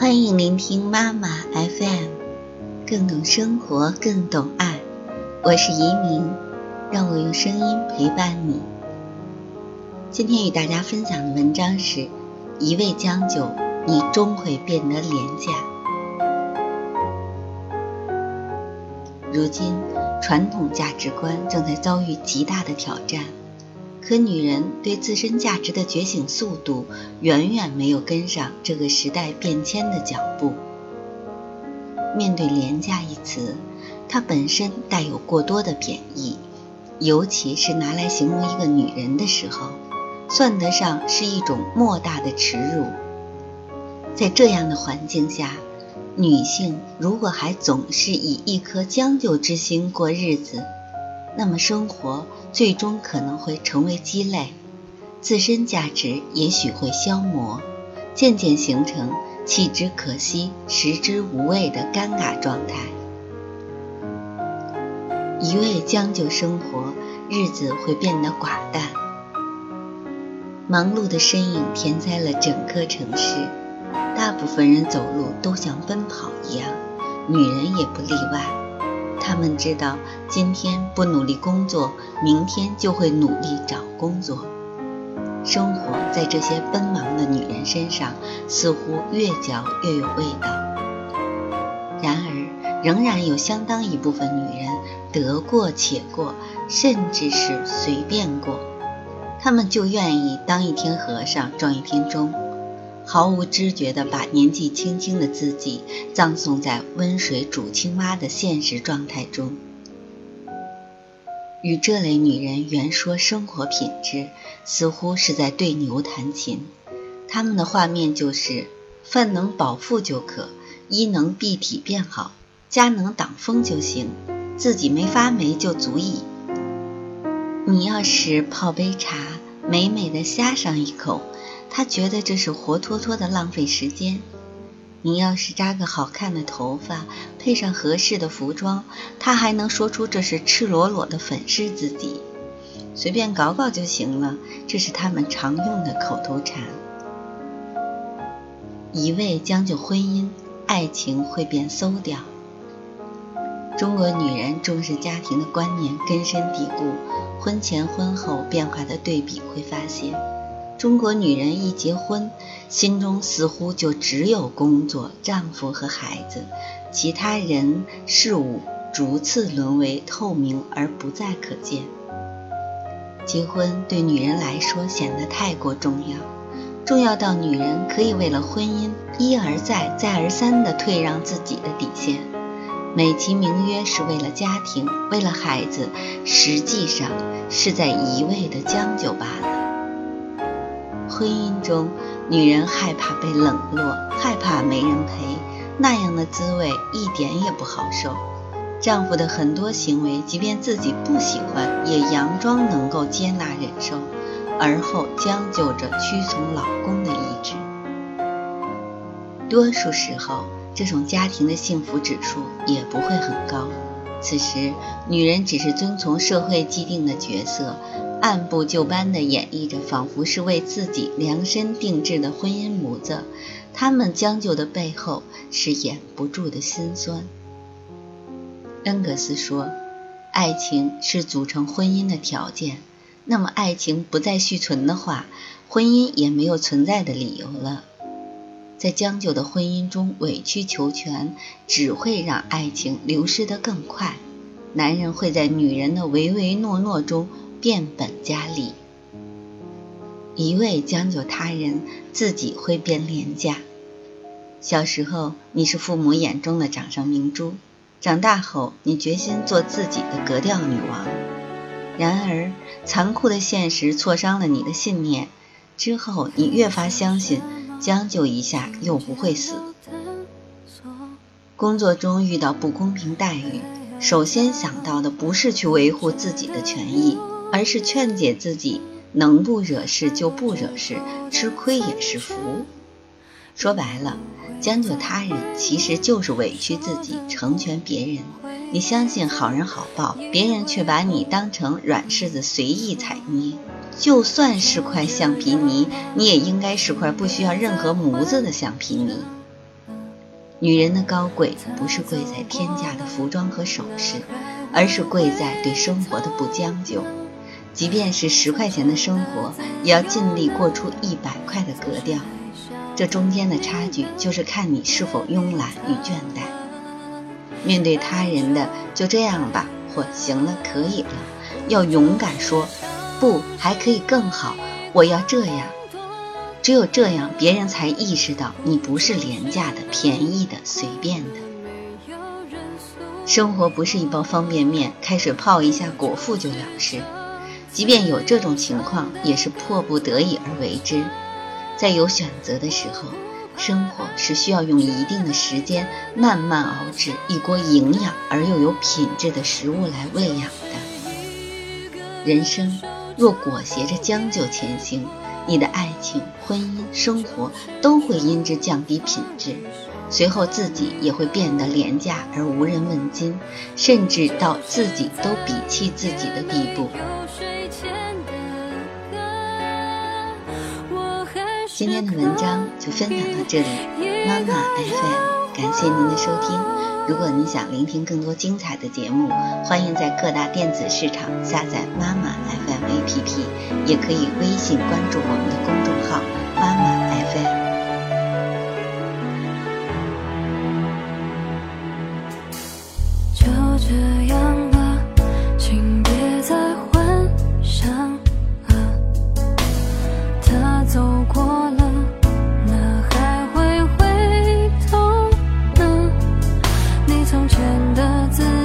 欢迎聆听妈妈 FM，更懂生活，更懂爱。我是移民，让我用声音陪伴你。今天与大家分享的文章是：一味将就，你终会变得廉价。如今，传统价值观正在遭遇极大的挑战。可女人对自身价值的觉醒速度远远没有跟上这个时代变迁的脚步。面对“廉价”一词，它本身带有过多的贬义，尤其是拿来形容一个女人的时候，算得上是一种莫大的耻辱。在这样的环境下，女性如果还总是以一颗将就之心过日子，那么生活最终可能会成为鸡肋，自身价值也许会消磨，渐渐形成弃之可惜、食之无味的尴尬状态。一味将就生活，日子会变得寡淡。忙碌的身影填塞了整个城市，大部分人走路都像奔跑一样，女人也不例外。他们知道，今天不努力工作，明天就会努力找工作。生活在这些奔忙的女人身上，似乎越嚼越有味道。然而，仍然有相当一部分女人得过且过，甚至是随便过。她们就愿意当一天和尚撞一天钟。毫无知觉地把年纪轻轻的自己葬送在温水煮青蛙的现实状态中。与这类女人原说生活品质，似乎是在对牛弹琴。她们的画面就是：饭能饱腹就可，衣能蔽体便好，家能挡风就行，自己没发霉就足矣。你要是泡杯茶，美美的呷上一口。他觉得这是活脱脱的浪费时间。你要是扎个好看的头发，配上合适的服装，他还能说出这是赤裸裸的粉饰自己。随便搞搞就行了，这是他们常用的口头禅。一味将就婚姻，爱情会变馊掉。中国女人重视家庭的观念根深蒂固，婚前婚后变化的对比会发现。中国女人一结婚，心中似乎就只有工作、丈夫和孩子，其他人事物逐次沦为透明而不再可见。结婚对女人来说显得太过重要，重要到女人可以为了婚姻一而再、再而三地退让自己的底线，美其名曰是为了家庭、为了孩子，实际上是在一味地将就罢了。婚姻中，女人害怕被冷落，害怕没人陪，那样的滋味一点也不好受。丈夫的很多行为，即便自己不喜欢，也佯装能够接纳忍受，而后将就着屈从老公的意志。多数时候，这种家庭的幸福指数也不会很高。此时，女人只是遵从社会既定的角色。按部就班地演绎着，仿佛是为自己量身定制的婚姻模子。他们将就的背后是掩不住的心酸。恩格斯说：“爱情是组成婚姻的条件。那么，爱情不再续存的话，婚姻也没有存在的理由了。在将就的婚姻中委曲求全，只会让爱情流失得更快。男人会在女人的唯唯诺诺中。”变本加厉，一味将就他人，自己会变廉价。小时候，你是父母眼中的掌上明珠；长大后，你决心做自己的格调女王。然而，残酷的现实挫伤了你的信念。之后，你越发相信，将就一下又不会死。工作中遇到不公平待遇，首先想到的不是去维护自己的权益。而是劝解自己，能不惹事就不惹事，吃亏也是福。说白了，将就他人其实就是委屈自己，成全别人。你相信好人好报，别人却把你当成软柿子随意踩捏。就算是块橡皮泥，你也应该是块不需要任何模子的橡皮泥。女人的高贵不是贵在天价的服装和首饰，而是贵在对生活的不将就。即便是十块钱的生活，也要尽力过出一百块的格调。这中间的差距，就是看你是否慵懒与倦怠。面对他人的“就这样吧”或“行了，可以了”，要勇敢说“不，还可以更好”，我要这样。只有这样，别人才意识到你不是廉价的、便宜的、随便的。生活不是一包方便面，开水泡一下，果腹就了事。即便有这种情况，也是迫不得已而为之。在有选择的时候，生活是需要用一定的时间慢慢熬制一锅营养而又有品质的食物来喂养的。人生若裹挟着将就前行。你的爱情、婚姻、生活都会因之降低品质，随后自己也会变得廉价而无人问津，甚至到自己都鄙弃自己的地步。今天的文章就分享到这里，妈妈 FM，感谢您的收听。如果您想聆听更多精彩的节目欢迎在各大电子市场下载妈妈 fm app 也可以微信关注我们的公众号妈妈 fm 的自